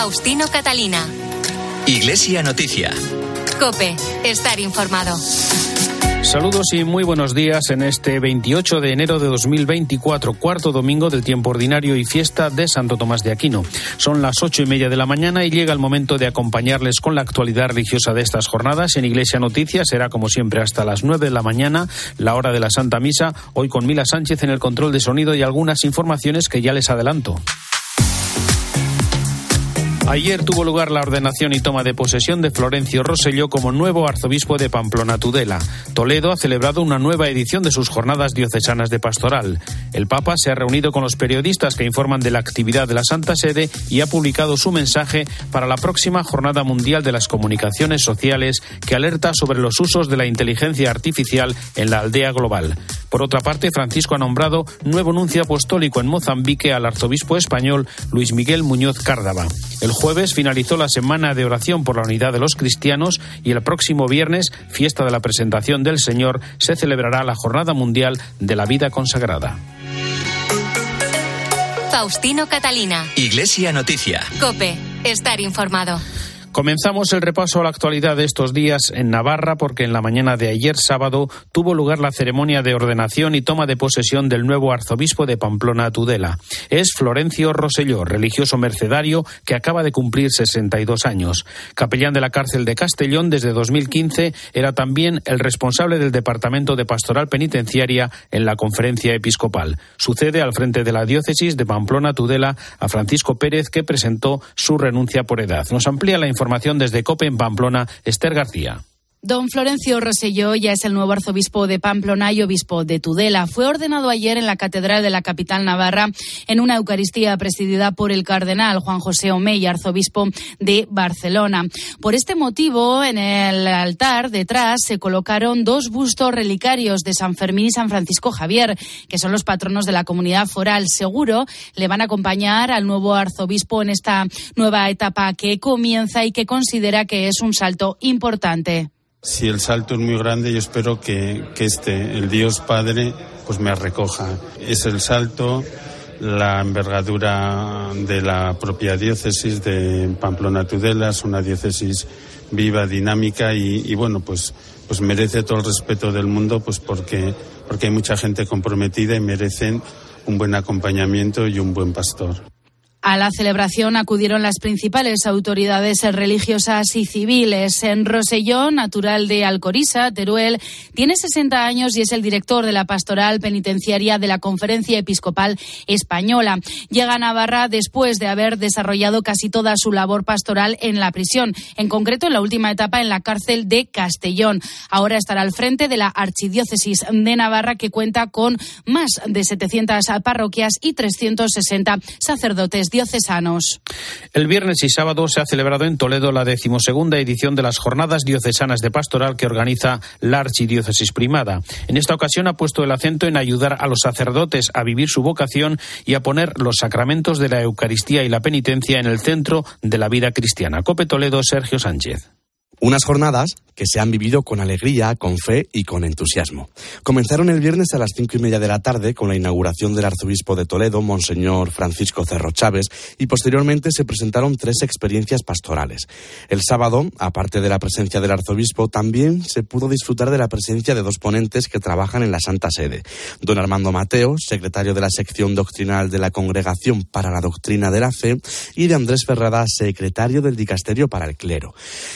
Faustino Catalina. Iglesia Noticia. Cope, estar informado. Saludos y muy buenos días en este 28 de enero de 2024, cuarto domingo del tiempo ordinario y fiesta de Santo Tomás de Aquino. Son las ocho y media de la mañana y llega el momento de acompañarles con la actualidad religiosa de estas jornadas. En Iglesia Noticias será como siempre hasta las nueve de la mañana, la hora de la Santa Misa, hoy con Mila Sánchez en el control de sonido y algunas informaciones que ya les adelanto. Ayer tuvo lugar la ordenación y toma de posesión de Florencio Rosselló como nuevo arzobispo de Pamplona Tudela. Toledo ha celebrado una nueva edición de sus jornadas diocesanas de pastoral. El Papa se ha reunido con los periodistas que informan de la actividad de la Santa Sede y ha publicado su mensaje para la próxima Jornada Mundial de las Comunicaciones Sociales que alerta sobre los usos de la inteligencia artificial en la aldea global. Por otra parte, Francisco ha nombrado nuevo nuncio apostólico en Mozambique al arzobispo español Luis Miguel Muñoz Cárdava. El jueves finalizó la semana de oración por la unidad de los cristianos y el próximo viernes, fiesta de la presentación del Señor, se celebrará la Jornada Mundial de la Vida Consagrada. Faustino Catalina. Iglesia Noticia. Cope, estar informado. Comenzamos el repaso a la actualidad de estos días en Navarra porque en la mañana de ayer sábado tuvo lugar la ceremonia de ordenación y toma de posesión del nuevo arzobispo de Pamplona Tudela. Es Florencio Roselló, religioso mercedario que acaba de cumplir 62 años. Capellán de la cárcel de Castellón desde 2015, era también el responsable del Departamento de Pastoral Penitenciaria en la Conferencia Episcopal. Sucede al frente de la diócesis de Pamplona Tudela a Francisco Pérez que presentó su renuncia por edad. Nos amplía la información información desde COPE en Pamplona, Esther García. Don Florencio Roselló ya es el nuevo arzobispo de Pamplona y obispo de Tudela. Fue ordenado ayer en la Catedral de la capital navarra en una Eucaristía presidida por el cardenal Juan José Omey, arzobispo de Barcelona. Por este motivo, en el altar detrás se colocaron dos bustos relicarios de San Fermín y San Francisco Javier, que son los patronos de la comunidad foral. Seguro le van a acompañar al nuevo arzobispo en esta nueva etapa que comienza y que considera que es un salto importante. Si el salto es muy grande, yo espero que, que este, el Dios Padre, pues me recoja. Es el salto, la envergadura de la propia diócesis de Pamplona Tudela, es una diócesis viva, dinámica y, y, bueno, pues, pues merece todo el respeto del mundo, pues porque, porque hay mucha gente comprometida y merecen un buen acompañamiento y un buen pastor. A la celebración acudieron las principales autoridades religiosas y civiles. En Rosellón, natural de Alcorisa, Teruel, tiene 60 años y es el director de la pastoral penitenciaria de la Conferencia Episcopal Española. Llega a Navarra después de haber desarrollado casi toda su labor pastoral en la prisión, en concreto en la última etapa en la cárcel de Castellón. Ahora estará al frente de la Archidiócesis de Navarra, que cuenta con más de 700 parroquias y 360 sacerdotes diocesanos. El viernes y sábado se ha celebrado en Toledo la decimosegunda edición de las Jornadas Diocesanas de Pastoral que organiza la Archidiócesis Primada. En esta ocasión ha puesto el acento en ayudar a los sacerdotes a vivir su vocación y a poner los sacramentos de la Eucaristía y la penitencia en el centro de la vida cristiana. Cope Toledo, Sergio Sánchez. Unas jornadas que se han vivido con alegría, con fe y con entusiasmo. Comenzaron el viernes a las cinco y media de la tarde con la inauguración del arzobispo de Toledo, Monseñor Francisco Cerro Chávez, y posteriormente se presentaron tres experiencias pastorales. El sábado, aparte de la presencia del arzobispo, también se pudo disfrutar de la presencia de dos ponentes que trabajan en la Santa Sede. Don Armando Mateo, secretario de la sección doctrinal de la Congregación para la Doctrina de la Fe, y de Andrés Ferrada, secretario del Dicasterio para el Clero.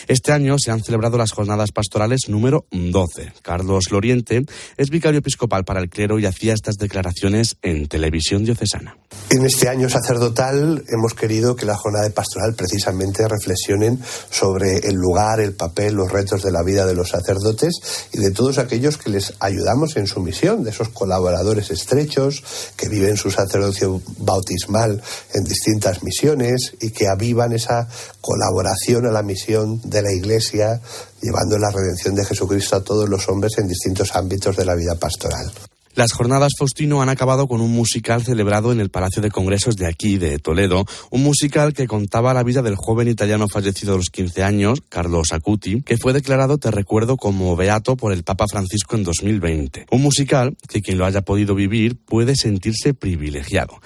Este año se han celebrado las jornadas pastorales número 12. Carlos Loriente es vicario episcopal para el clero y hacía estas declaraciones en televisión diocesana. En este año sacerdotal hemos querido que la jornada de pastoral precisamente reflexionen sobre el lugar, el papel, los retos de la vida de los sacerdotes y de todos aquellos que les ayudamos en su misión, de esos colaboradores estrechos que viven su sacerdocio bautismal en distintas misiones y que avivan esa colaboración a la misión de la Iglesia, llevando la redención de Jesucristo a todos los hombres en distintos ámbitos de la vida pastoral. Las jornadas Faustino han acabado con un musical celebrado en el Palacio de Congresos de aquí, de Toledo, un musical que contaba la vida del joven italiano fallecido a los 15 años, Carlos Acuti, que fue declarado, te recuerdo, como beato por el Papa Francisco en 2020. Un musical que quien lo haya podido vivir puede sentirse privilegiado.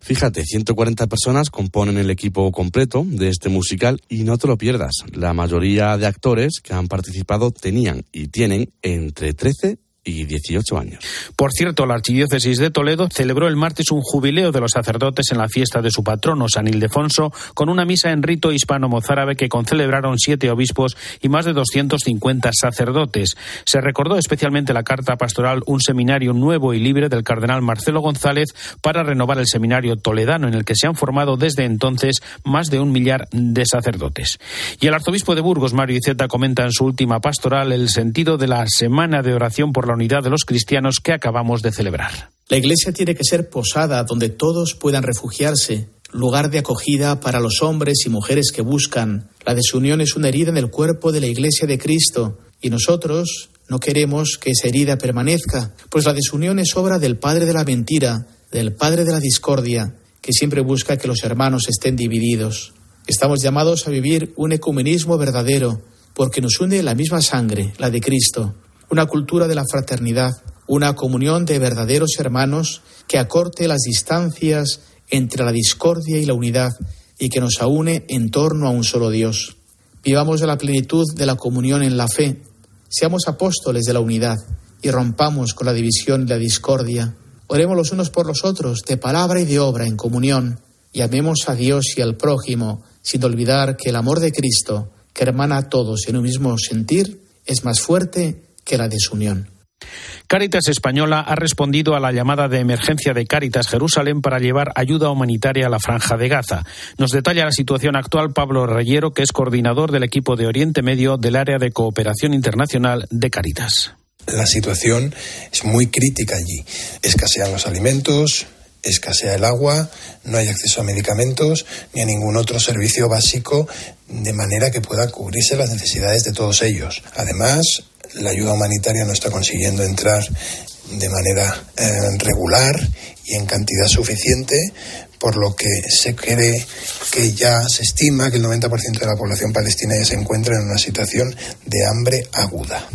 Fíjate, 140 personas componen el equipo completo de este musical y no te lo pierdas. La mayoría de actores que han participado tenían y tienen entre 13 y 18 años. Por cierto, la Archidiócesis de Toledo celebró el martes un jubileo de los sacerdotes en la fiesta de su patrono, San Ildefonso, con una misa en rito hispano-mozárabe que concelebraron siete obispos y más de 250 sacerdotes. Se recordó especialmente la carta pastoral Un seminario nuevo y libre del cardenal Marcelo González para renovar el seminario toledano, en el que se han formado desde entonces más de un millar de sacerdotes. Y el arzobispo de Burgos, Mario Iceta, comenta en su última pastoral el sentido de la semana de oración por la unidad de los cristianos que acabamos de celebrar. La Iglesia tiene que ser posada donde todos puedan refugiarse, lugar de acogida para los hombres y mujeres que buscan. La desunión es una herida en el cuerpo de la Iglesia de Cristo y nosotros no queremos que esa herida permanezca, pues la desunión es obra del Padre de la mentira, del Padre de la discordia, que siempre busca que los hermanos estén divididos. Estamos llamados a vivir un ecumenismo verdadero, porque nos une la misma sangre, la de Cristo una cultura de la fraternidad, una comunión de verdaderos hermanos que acorte las distancias entre la discordia y la unidad y que nos aúne en torno a un solo Dios. Vivamos de la plenitud de la comunión en la fe, seamos apóstoles de la unidad y rompamos con la división y la discordia. Oremos los unos por los otros, de palabra y de obra en comunión, y amemos a Dios y al prójimo, sin olvidar que el amor de Cristo, que hermana a todos en un mismo sentir, es más fuerte que la desunión. Cáritas Española ha respondido a la llamada de emergencia de Cáritas Jerusalén para llevar ayuda humanitaria a la franja de Gaza. Nos detalla la situación actual Pablo Reyero, que es coordinador del equipo de Oriente Medio del área de cooperación internacional de Cáritas. La situación es muy crítica allí. Escasean los alimentos, escasea el agua, no hay acceso a medicamentos ni a ningún otro servicio básico de manera que pueda cubrirse las necesidades de todos ellos. Además, la ayuda humanitaria no está consiguiendo entrar de manera eh, regular y en cantidad suficiente, por lo que se cree que ya se estima que el 90% de la población palestina ya se encuentra en una situación de hambre aguda.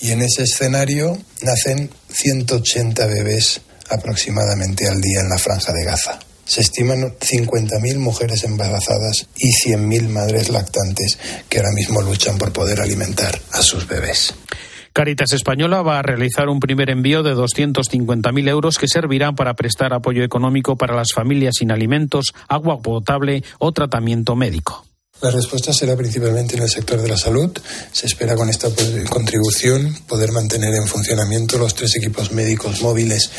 Y en ese escenario nacen 180 bebés aproximadamente al día en la franja de Gaza. Se estiman 50.000 mujeres embarazadas y 100.000 madres lactantes que ahora mismo luchan por poder alimentar a sus bebés. Caritas Española va a realizar un primer envío de 250.000 euros que servirán para prestar apoyo económico para las familias sin alimentos, agua potable o tratamiento médico. La respuesta será principalmente en el sector de la salud. Se espera con esta contribución poder mantener en funcionamiento los tres equipos médicos móviles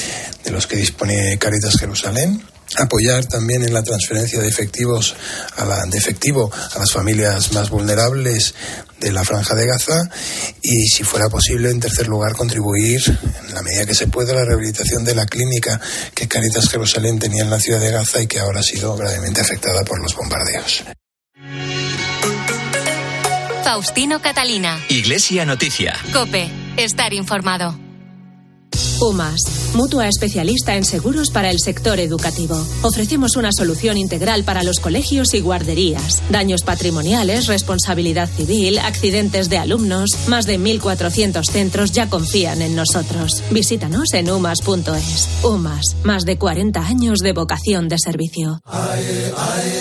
de los que dispone Caritas Jerusalén, apoyar también en la transferencia de efectivos a la, de efectivo a las familias más vulnerables de la franja de Gaza y si fuera posible en tercer lugar contribuir en la medida que se pueda a la rehabilitación de la clínica que Caritas Jerusalén tenía en la ciudad de Gaza y que ahora ha sido gravemente afectada por los bombardeos. Faustino Catalina. Iglesia Noticia. Cope. Estar informado. UMAS, mutua especialista en seguros para el sector educativo. Ofrecemos una solución integral para los colegios y guarderías. Daños patrimoniales, responsabilidad civil, accidentes de alumnos. Más de 1.400 centros ya confían en nosotros. Visítanos en umas.es. UMAS, más de 40 años de vocación de servicio.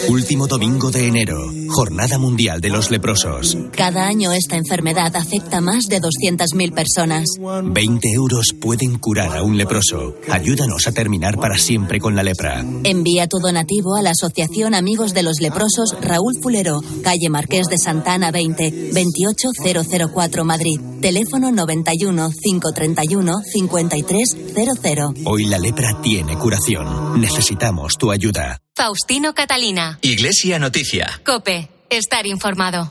Último domingo de enero, Jornada Mundial de los Leprosos. Cada año esta enfermedad afecta a más de 200.000 personas. 20 euros pueden curar a un leproso. Ayúdanos a terminar para siempre con la lepra. Envía tu donativo a la Asociación Amigos de los Leprosos Raúl Fulero, calle Marqués de Santana 20, 28004 Madrid. Teléfono 91 531 5300. Hoy la lepra tiene curación. Necesitamos tu ayuda. Faustino Catalina. Iglesia Noticia. Cope. Estar informado.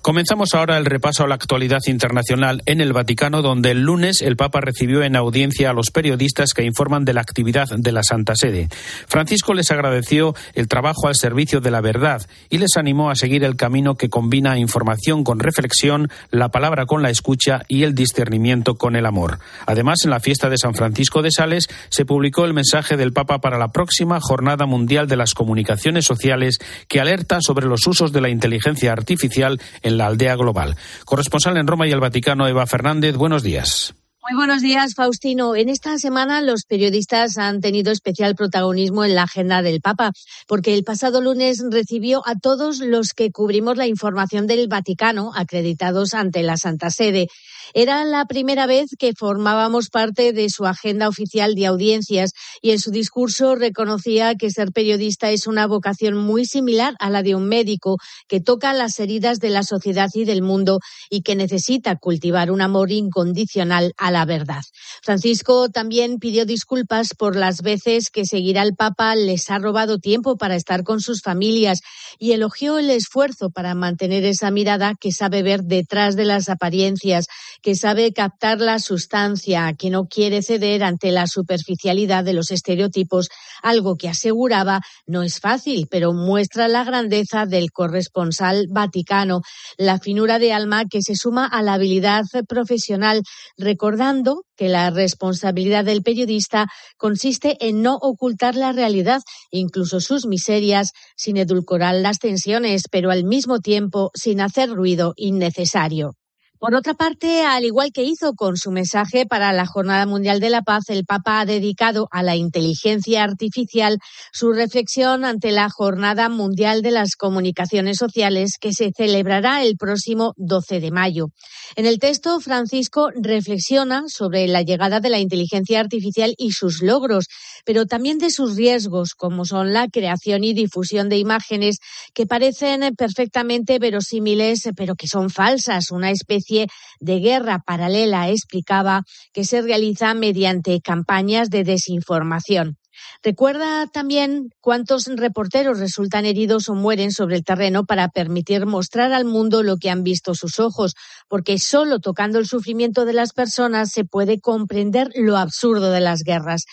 Comenzamos ahora el repaso a la actualidad internacional en el Vaticano, donde el lunes el Papa recibió en audiencia a los periodistas que informan de la actividad de la Santa Sede. Francisco les agradeció el trabajo al servicio de la verdad y les animó a seguir el camino que combina información con reflexión, la palabra con la escucha y el discernimiento con el amor. Además, en la fiesta de San Francisco de Sales se publicó el mensaje del Papa para la próxima Jornada Mundial de las Comunicaciones Sociales que alerta sobre los usos de la inteligencia artificial en la aldea global. Corresponsal en Roma y el Vaticano, Eva Fernández, buenos días. Muy buenos días, Faustino. En esta semana los periodistas han tenido especial protagonismo en la agenda del Papa, porque el pasado lunes recibió a todos los que cubrimos la información del Vaticano acreditados ante la Santa Sede. Era la primera vez que formábamos parte de su agenda oficial de audiencias y en su discurso reconocía que ser periodista es una vocación muy similar a la de un médico que toca las heridas de la sociedad y del mundo y que necesita cultivar un amor incondicional a la verdad. Francisco también pidió disculpas por las veces que seguir al Papa les ha robado tiempo para estar con sus familias y elogió el esfuerzo para mantener esa mirada que sabe ver detrás de las apariencias que sabe captar la sustancia, que no quiere ceder ante la superficialidad de los estereotipos, algo que aseguraba no es fácil, pero muestra la grandeza del corresponsal vaticano, la finura de alma que se suma a la habilidad profesional, recordando que la responsabilidad del periodista consiste en no ocultar la realidad, incluso sus miserias, sin edulcorar las tensiones, pero al mismo tiempo sin hacer ruido innecesario. Por otra parte, al igual que hizo con su mensaje para la Jornada Mundial de la Paz, el Papa ha dedicado a la inteligencia artificial su reflexión ante la Jornada Mundial de las Comunicaciones Sociales que se celebrará el próximo 12 de mayo. En el texto, Francisco reflexiona sobre la llegada de la inteligencia artificial y sus logros, pero también de sus riesgos, como son la creación y difusión de imágenes que parecen perfectamente verosímiles, pero que son falsas, una especie de guerra paralela, explicaba, que se realiza mediante campañas de desinformación. Recuerda también cuántos reporteros resultan heridos o mueren sobre el terreno para permitir mostrar al mundo lo que han visto sus ojos, porque solo tocando el sufrimiento de las personas se puede comprender lo absurdo de las guerras.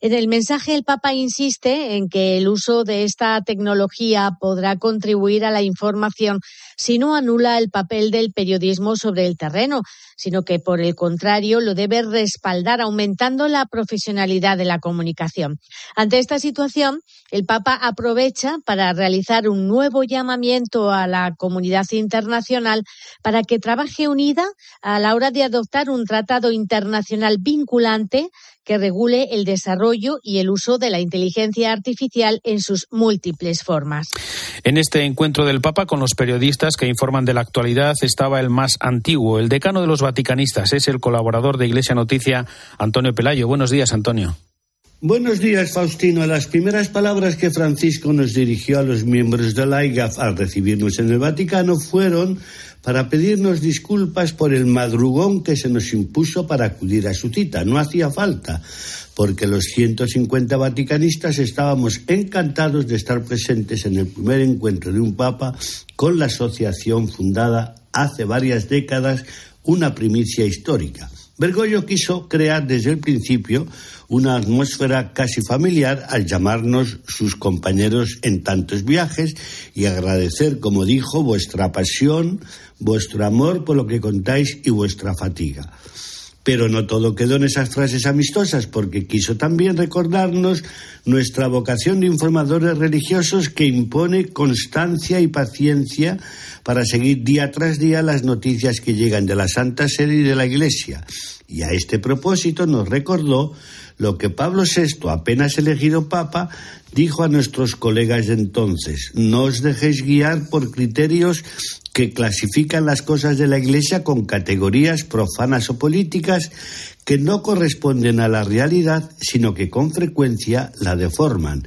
En el mensaje el Papa insiste en que el uso de esta tecnología podrá contribuir a la información si no anula el papel del periodismo sobre el terreno, sino que por el contrario lo debe respaldar aumentando la profesionalidad de la comunicación. Ante esta situación, el Papa aprovecha para realizar un nuevo llamamiento a la comunidad internacional para que trabaje unida a la hora de adoptar un tratado internacional vinculante que regule el desarrollo y el uso de la inteligencia artificial en sus múltiples formas. En este encuentro del Papa con los periodistas que informan de la actualidad estaba el más antiguo, el decano de los vaticanistas, es el colaborador de Iglesia Noticia, Antonio Pelayo. Buenos días, Antonio. Buenos días, Faustino. Las primeras palabras que Francisco nos dirigió a los miembros de la IGAF al recibirnos en el Vaticano fueron para pedirnos disculpas por el madrugón que se nos impuso para acudir a su cita. No hacía falta, porque los 150 vaticanistas estábamos encantados de estar presentes en el primer encuentro de un papa con la asociación fundada hace varias décadas, una primicia histórica. Bergoglio quiso crear desde el principio una atmósfera casi familiar al llamarnos sus compañeros en tantos viajes y agradecer, como dijo, vuestra pasión, vuestro amor por lo que contáis y vuestra fatiga. Pero no todo quedó en esas frases amistosas, porque quiso también recordarnos nuestra vocación de informadores religiosos que impone constancia y paciencia para seguir día tras día las noticias que llegan de la Santa Sede y de la Iglesia. Y a este propósito nos recordó lo que Pablo VI, apenas elegido Papa, dijo a nuestros colegas de entonces, no os dejéis guiar por criterios que clasifican las cosas de la Iglesia con categorías profanas o políticas que no corresponden a la realidad, sino que con frecuencia la deforman.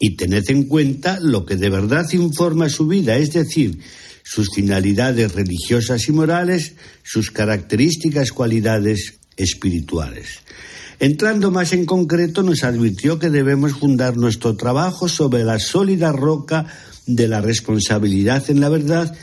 Y tened en cuenta lo que de verdad informa su vida, es decir, sus finalidades religiosas y morales, sus características cualidades espirituales. Entrando más en concreto, nos advirtió que debemos fundar nuestro trabajo sobre la sólida roca de la responsabilidad en la verdad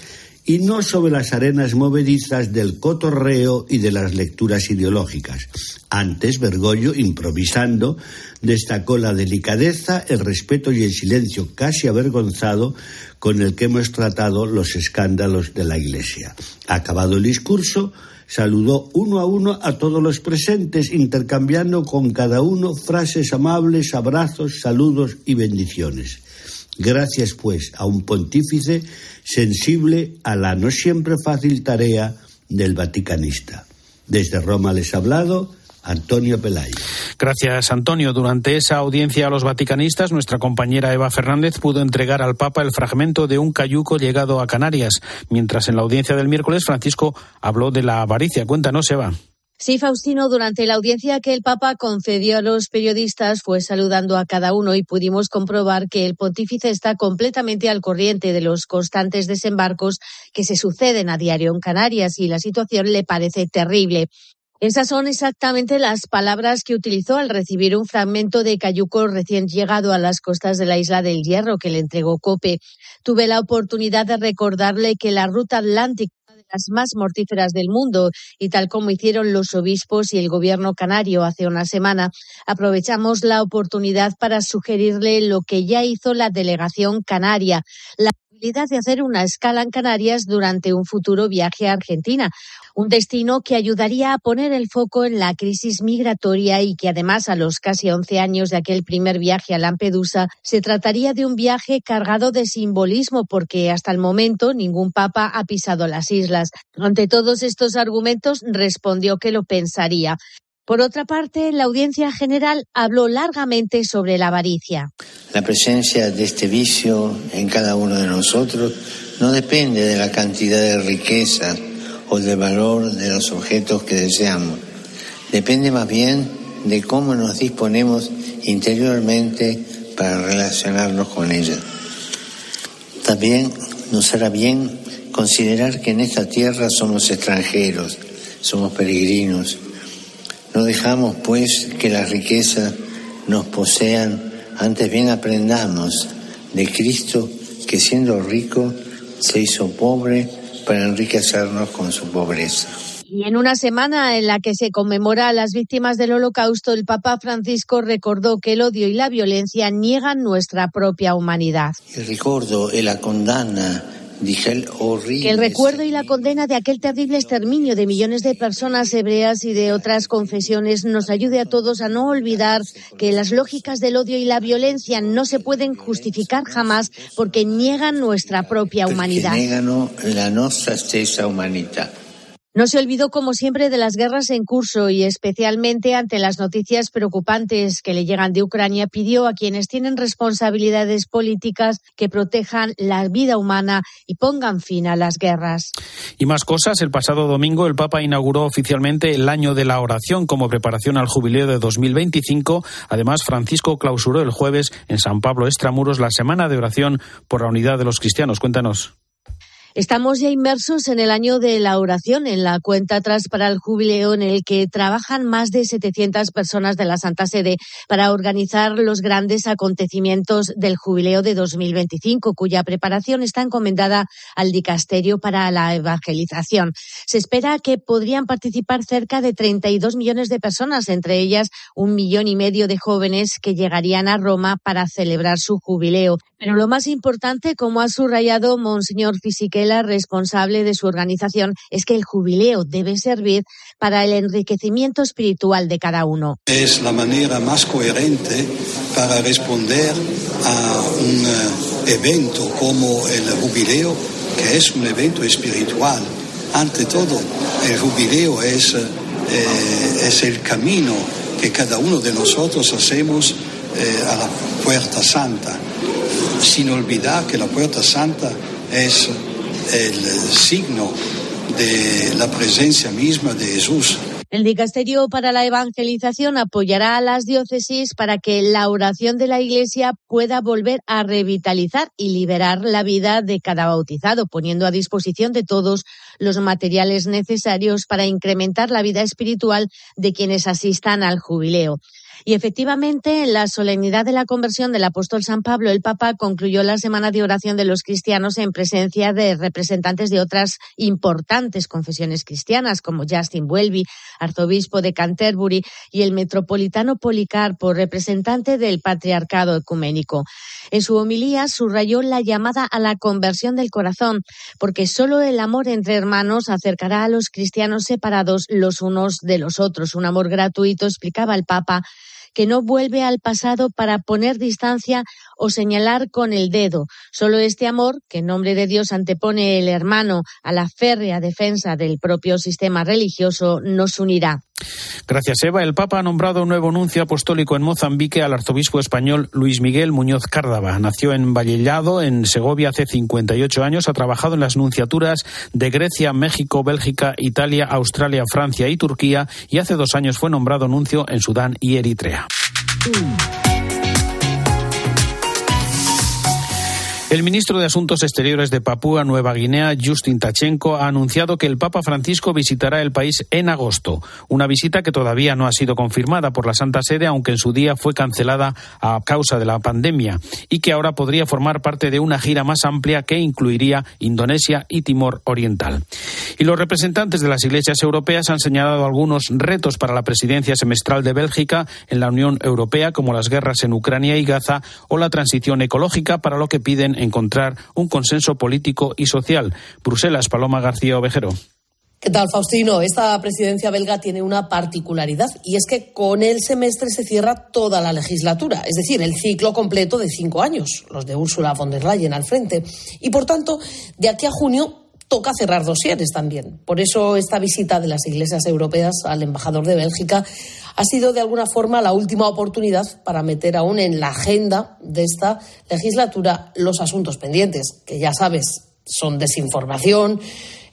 y no sobre las arenas movedizas del cotorreo y de las lecturas ideológicas. Antes, Bergoglio, improvisando, destacó la delicadeza, el respeto y el silencio casi avergonzado con el que hemos tratado los escándalos de la Iglesia. Acabado el discurso, saludó uno a uno a todos los presentes, intercambiando con cada uno frases amables, abrazos, saludos y bendiciones. Gracias, pues, a un pontífice sensible a la no siempre fácil tarea del vaticanista. Desde Roma les ha hablado Antonio Pelayo. Gracias, Antonio. Durante esa audiencia a los vaticanistas, nuestra compañera Eva Fernández pudo entregar al Papa el fragmento de un cayuco llegado a Canarias, mientras en la audiencia del miércoles Francisco habló de la avaricia. Cuéntanos, Eva. Sí, Faustino, durante la audiencia que el Papa concedió a los periodistas fue saludando a cada uno y pudimos comprobar que el pontífice está completamente al corriente de los constantes desembarcos que se suceden a diario en Canarias y la situación le parece terrible. Esas son exactamente las palabras que utilizó al recibir un fragmento de cayuco recién llegado a las costas de la isla del Hierro que le entregó Cope. Tuve la oportunidad de recordarle que la ruta atlántica las más mortíferas del mundo y tal como hicieron los obispos y el gobierno canario hace una semana, aprovechamos la oportunidad para sugerirle lo que ya hizo la delegación canaria, la posibilidad de hacer una escala en Canarias durante un futuro viaje a Argentina, un destino que ayudaría a poner el foco en la crisis migratoria y que además a los casi 11 años de aquel primer viaje a Lampedusa se trataría de un viaje cargado de simbolismo porque hasta el momento ningún papa ha pisado las islas. Ante todos estos argumentos respondió que lo pensaría. Por otra parte, la audiencia general habló largamente sobre la avaricia. La presencia de este vicio en cada uno de nosotros no depende de la cantidad de riqueza o del valor de los objetos que deseamos. Depende más bien de cómo nos disponemos interiormente para relacionarnos con ella. También nos hará bien considerar que en esta tierra somos extranjeros, somos peregrinos. No dejamos pues que las riquezas nos posean, antes bien aprendamos de Cristo que siendo rico se hizo pobre para enriquecernos con su pobreza. Y en una semana en la que se conmemora a las víctimas del holocausto, el Papa Francisco recordó que el odio y la violencia niegan nuestra propia humanidad. El recuerdo y la condena que el recuerdo y la condena de aquel terrible exterminio de millones de personas hebreas y de otras confesiones nos ayude a todos a no olvidar que las lógicas del odio y la violencia no se pueden justificar jamás porque niegan nuestra propia humanidad. No se olvidó, como siempre, de las guerras en curso y especialmente ante las noticias preocupantes que le llegan de Ucrania, pidió a quienes tienen responsabilidades políticas que protejan la vida humana y pongan fin a las guerras. Y más cosas, el pasado domingo el Papa inauguró oficialmente el año de la oración como preparación al jubileo de 2025. Además, Francisco clausuró el jueves en San Pablo Extramuros la semana de oración por la unidad de los cristianos. Cuéntanos. Estamos ya inmersos en el año de la oración, en la cuenta atrás para el jubileo en el que trabajan más de 700 personas de la Santa Sede para organizar los grandes acontecimientos del jubileo de 2025, cuya preparación está encomendada al dicasterio para la evangelización. Se espera que podrían participar cerca de 32 millones de personas, entre ellas un millón y medio de jóvenes que llegarían a Roma para celebrar su jubileo. Pero lo más importante, como ha subrayado Monseñor Fisichella, responsable de su organización, es que el jubileo debe servir para el enriquecimiento espiritual de cada uno. Es la manera más coherente para responder a un eh, evento como el jubileo, que es un evento espiritual. Ante todo, el jubileo es, eh, es el camino que cada uno de nosotros hacemos eh, a la puerta santa sin olvidar que la Puerta Santa es el signo de la presencia misma de Jesús. El Dicasterio para la Evangelización apoyará a las diócesis para que la oración de la Iglesia pueda volver a revitalizar y liberar la vida de cada bautizado, poniendo a disposición de todos los materiales necesarios para incrementar la vida espiritual de quienes asistan al jubileo. Y efectivamente, en la solemnidad de la conversión del apóstol San Pablo, el Papa concluyó la semana de oración de los cristianos en presencia de representantes de otras importantes confesiones cristianas, como Justin Welby, arzobispo de Canterbury, y el metropolitano Policarpo, representante del patriarcado ecuménico. En su homilía subrayó la llamada a la conversión del corazón, porque solo el amor entre hermanos acercará a los cristianos separados los unos de los otros. Un amor gratuito, explicaba el Papa, que no vuelve al pasado para poner distancia o señalar con el dedo. Solo este amor, que en nombre de Dios antepone el hermano a la férrea defensa del propio sistema religioso, nos unirá. Gracias, Eva. El Papa ha nombrado un nuevo nuncio apostólico en Mozambique al arzobispo español Luis Miguel Muñoz Cárdava. Nació en Vallellado, en Segovia, hace 58 años. Ha trabajado en las nunciaturas de Grecia, México, Bélgica, Italia, Australia, Francia y Turquía y hace dos años fue nombrado nuncio en Sudán y Eritrea. El ministro de Asuntos Exteriores de Papúa Nueva Guinea, Justin Tachenko, ha anunciado que el Papa Francisco visitará el país en agosto, una visita que todavía no ha sido confirmada por la Santa Sede, aunque en su día fue cancelada a causa de la pandemia, y que ahora podría formar parte de una gira más amplia que incluiría Indonesia y Timor Oriental. Y los representantes de las iglesias europeas han señalado algunos retos para la presidencia semestral de Bélgica en la Unión Europea, como las guerras en Ucrania y Gaza o la transición ecológica, para lo que piden encontrar un consenso político y social. Bruselas, Paloma García Ovejero. ¿Qué tal, Faustino? Esta presidencia belga tiene una particularidad y es que con el semestre se cierra toda la legislatura, es decir, el ciclo completo de cinco años, los de Ursula von der Leyen al frente. Y por tanto, de aquí a junio toca cerrar dosieres también. Por eso esta visita de las iglesias europeas al embajador de Bélgica ha sido de alguna forma la última oportunidad para meter aún en la agenda de esta legislatura los asuntos pendientes, que ya sabes, son desinformación,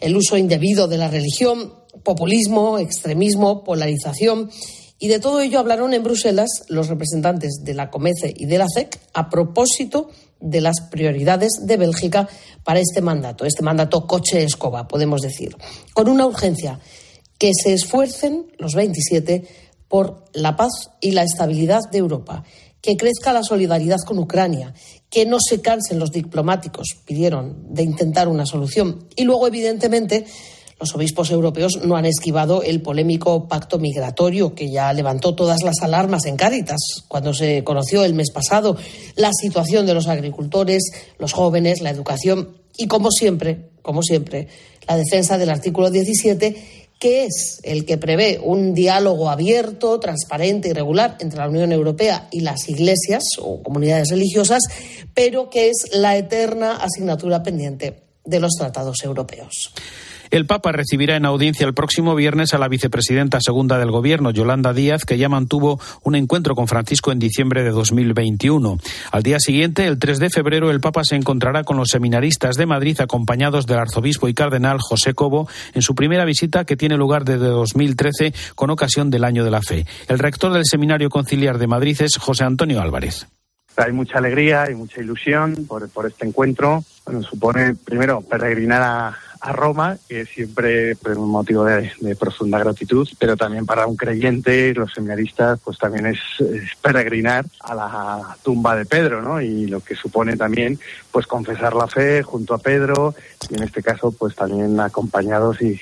el uso indebido de la religión, populismo, extremismo, polarización. Y de todo ello hablaron en Bruselas los representantes de la COMECE y de la CEC a propósito las prioridades de Bélgica para este mandato, este mandato coche-escoba, podemos decir, con una urgencia que se esfuercen los 27 por la paz y la estabilidad de Europa, que crezca la solidaridad con Ucrania, que no se cansen los diplomáticos, pidieron, de intentar una solución. Y luego, evidentemente, los obispos europeos no han esquivado el polémico pacto migratorio que ya levantó todas las alarmas en Cáritas cuando se conoció el mes pasado, la situación de los agricultores, los jóvenes, la educación y, como siempre, como siempre, la defensa del artículo 17 que es el que prevé un diálogo abierto, transparente y regular entre la Unión Europea y las iglesias o comunidades religiosas, pero que es la eterna asignatura pendiente de los tratados europeos. El Papa recibirá en audiencia el próximo viernes a la vicepresidenta segunda del Gobierno, Yolanda Díaz, que ya mantuvo un encuentro con Francisco en diciembre de 2021. Al día siguiente, el 3 de febrero, el Papa se encontrará con los seminaristas de Madrid acompañados del arzobispo y cardenal José Cobo en su primera visita que tiene lugar desde 2013 con ocasión del Año de la Fe. El rector del Seminario Conciliar de Madrid es José Antonio Álvarez. Hay mucha alegría y mucha ilusión por, este encuentro. Bueno, supone primero peregrinar a, a Roma, que siempre pues, un motivo de, profunda gratitud, pero también para un creyente, los seminaristas, pues también es, peregrinar a la tumba de Pedro, ¿no? Y lo que supone también, pues confesar la fe junto a Pedro, y en este caso, pues también acompañados y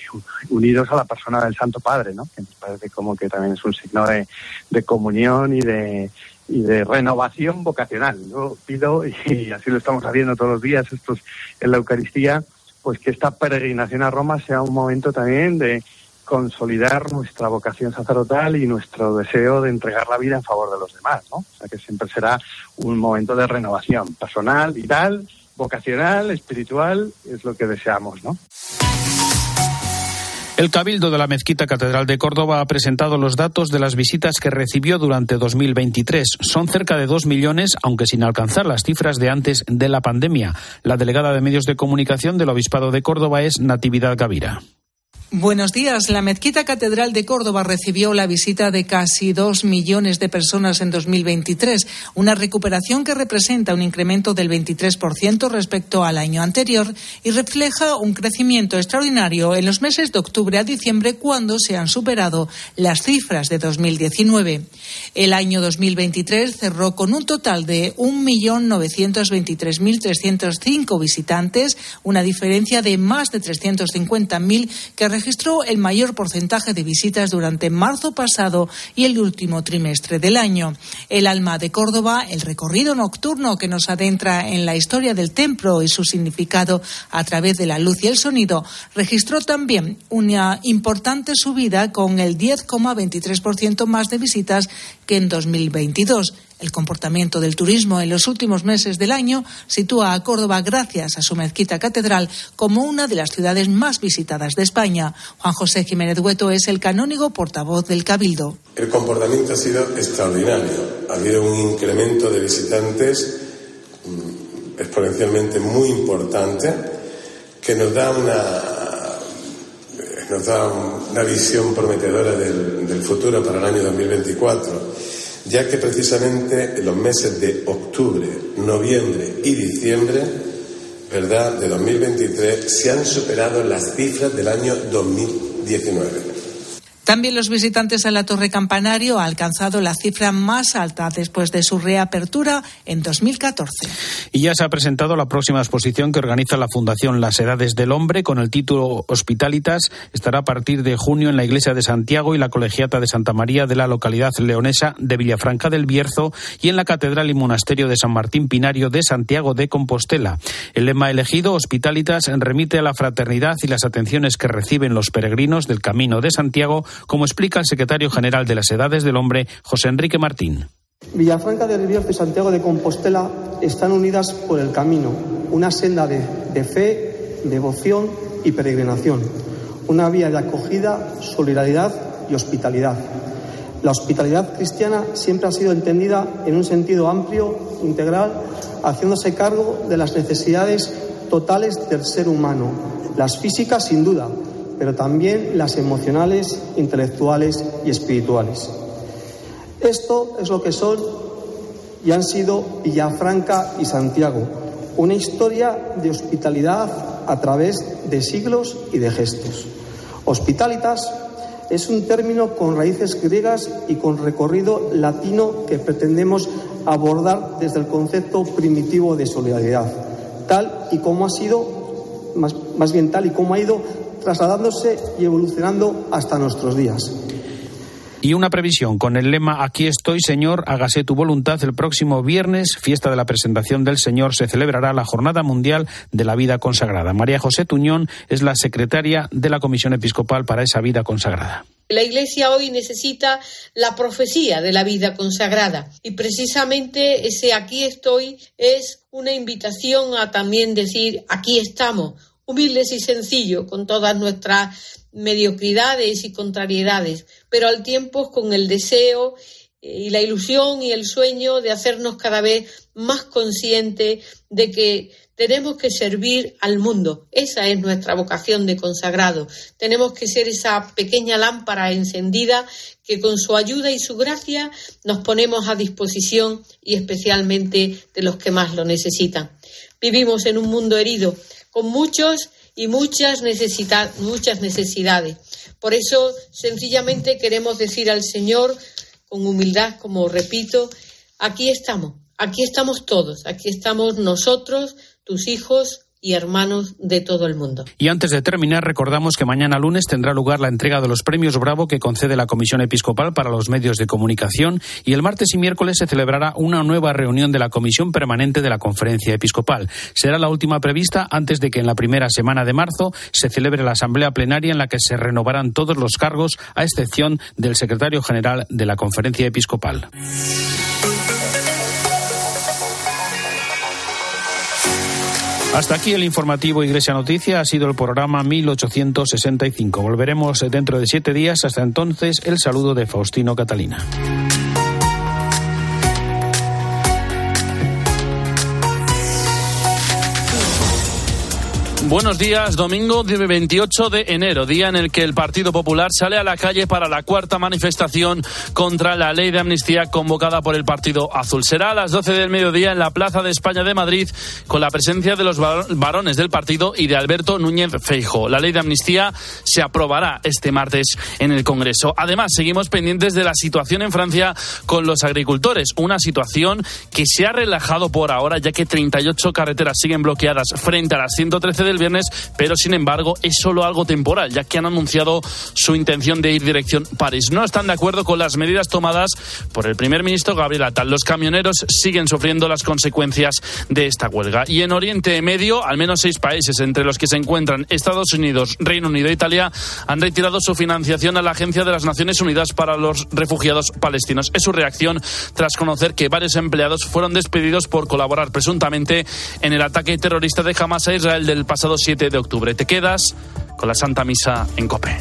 unidos a la persona del Santo Padre, ¿no? Que me parece como que también es un signo de, de comunión y de y de renovación vocacional. Yo pido, y así lo estamos haciendo todos los días, estos en la Eucaristía, pues que esta peregrinación a Roma sea un momento también de consolidar nuestra vocación sacerdotal y nuestro deseo de entregar la vida en favor de los demás, ¿no? O sea que siempre será un momento de renovación personal, vital, vocacional, espiritual, es lo que deseamos, ¿no? El Cabildo de la Mezquita Catedral de Córdoba ha presentado los datos de las visitas que recibió durante 2023. Son cerca de dos millones, aunque sin alcanzar las cifras de antes de la pandemia. La delegada de Medios de Comunicación del Obispado de Córdoba es Natividad Gavira. Buenos días. La Mezquita Catedral de Córdoba recibió la visita de casi dos millones de personas en 2023, una recuperación que representa un incremento del 23% respecto al año anterior y refleja un crecimiento extraordinario en los meses de octubre a diciembre cuando se han superado las cifras de 2019. El año 2023 cerró con un total de 1.923.305 visitantes, una diferencia de más de 350.000 que registró el mayor porcentaje de visitas durante marzo pasado y el último trimestre del año. El alma de Córdoba, el recorrido nocturno que nos adentra en la historia del templo y su significado a través de la luz y el sonido, registró también una importante subida con el 10,23% más de visitas que en 2022. El comportamiento del turismo en los últimos meses del año sitúa a Córdoba, gracias a su mezquita catedral, como una de las ciudades más visitadas de España. Juan José Jiménez Hueto es el canónigo portavoz del Cabildo. El comportamiento ha sido extraordinario. Ha habido un incremento de visitantes mm, exponencialmente muy importante que nos da una visión prometedora del futuro para el año 2024 ya que precisamente en los meses de octubre, noviembre y diciembre, ¿verdad?, de 2023 se han superado las cifras del año 2019. También los visitantes a la Torre Campanario ha alcanzado la cifra más alta después de su reapertura en 2014. Y ya se ha presentado la próxima exposición que organiza la Fundación Las Edades del Hombre con el título Hospitalitas. Estará a partir de junio en la Iglesia de Santiago y la Colegiata de Santa María de la localidad leonesa de Villafranca del Bierzo y en la Catedral y Monasterio de San Martín Pinario de Santiago de Compostela. El lema elegido, Hospitalitas, remite a la fraternidad y las atenciones que reciben los peregrinos del Camino de Santiago como explica el secretario general de las Edades del Hombre, José Enrique Martín. Villafranca del Bierzo y Santiago de Compostela están unidas por el camino, una senda de, de fe, devoción y peregrinación, una vía de acogida, solidaridad y hospitalidad. La hospitalidad cristiana siempre ha sido entendida en un sentido amplio, integral, haciéndose cargo de las necesidades totales del ser humano, las físicas sin duda, pero también las emocionales, intelectuales y espirituales. Esto es lo que son y han sido Villafranca y Santiago, una historia de hospitalidad a través de siglos y de gestos. Hospitalitas es un término con raíces griegas y con recorrido latino que pretendemos abordar desde el concepto primitivo de solidaridad, tal y como ha sido, más, bien tal y como ha ido trasladándose y evolucionando hasta nuestros días. Y una previsión con el lema Aquí estoy, Señor, hágase tu voluntad. El próximo viernes, fiesta de la presentación del Señor, se celebrará la Jornada Mundial de la Vida Consagrada. María José Tuñón es la secretaria de la Comisión Episcopal para esa vida consagrada. La Iglesia hoy necesita la profecía de la vida consagrada y precisamente ese aquí estoy es una invitación a también decir aquí estamos, humildes y sencillos, con todas nuestras mediocridades y contrariedades, pero al tiempo con el deseo y la ilusión y el sueño de hacernos cada vez más conscientes de que tenemos que servir al mundo. Esa es nuestra vocación de consagrado. Tenemos que ser esa pequeña lámpara encendida que con su ayuda y su gracia nos ponemos a disposición y especialmente de los que más lo necesitan. Vivimos en un mundo herido con muchos y muchas, muchas necesidades. Por eso, sencillamente queremos decir al Señor, con humildad, como repito, aquí estamos, aquí estamos todos, aquí estamos nosotros, tus hijos, y hermanos de todo el mundo. Y antes de terminar, recordamos que mañana lunes tendrá lugar la entrega de los premios Bravo que concede la Comisión Episcopal para los medios de comunicación y el martes y miércoles se celebrará una nueva reunión de la Comisión Permanente de la Conferencia Episcopal. Será la última prevista antes de que en la primera semana de marzo se celebre la Asamblea Plenaria en la que se renovarán todos los cargos, a excepción del secretario general de la Conferencia Episcopal. Hasta aquí el informativo Iglesia Noticia. Ha sido el programa 1865. Volveremos dentro de siete días. Hasta entonces, el saludo de Faustino Catalina. Buenos días, domingo 28 de enero, día en el que el Partido Popular sale a la calle para la cuarta manifestación contra la ley de amnistía convocada por el Partido Azul. Será a las 12 del mediodía en la Plaza de España de Madrid con la presencia de los varones del partido y de Alberto Núñez Feijo. La ley de amnistía se aprobará este martes en el Congreso. Además, seguimos pendientes de la situación en Francia con los agricultores, una situación que se ha relajado por ahora ya que 38 carreteras siguen bloqueadas frente a las 113 de el viernes, pero sin embargo es solo algo temporal, ya que han anunciado su intención de ir dirección París. No están de acuerdo con las medidas tomadas por el primer ministro Gabriel Attal. Los camioneros siguen sufriendo las consecuencias de esta huelga. Y en Oriente Medio, al menos seis países, entre los que se encuentran Estados Unidos, Reino Unido e Italia, han retirado su financiación a la Agencia de las Naciones Unidas para los Refugiados Palestinos. Es su reacción tras conocer que varios empleados fueron despedidos por colaborar presuntamente en el ataque terrorista de Hamas a Israel del pasado pasado 7 de octubre. Te quedas con la Santa Misa en Cope.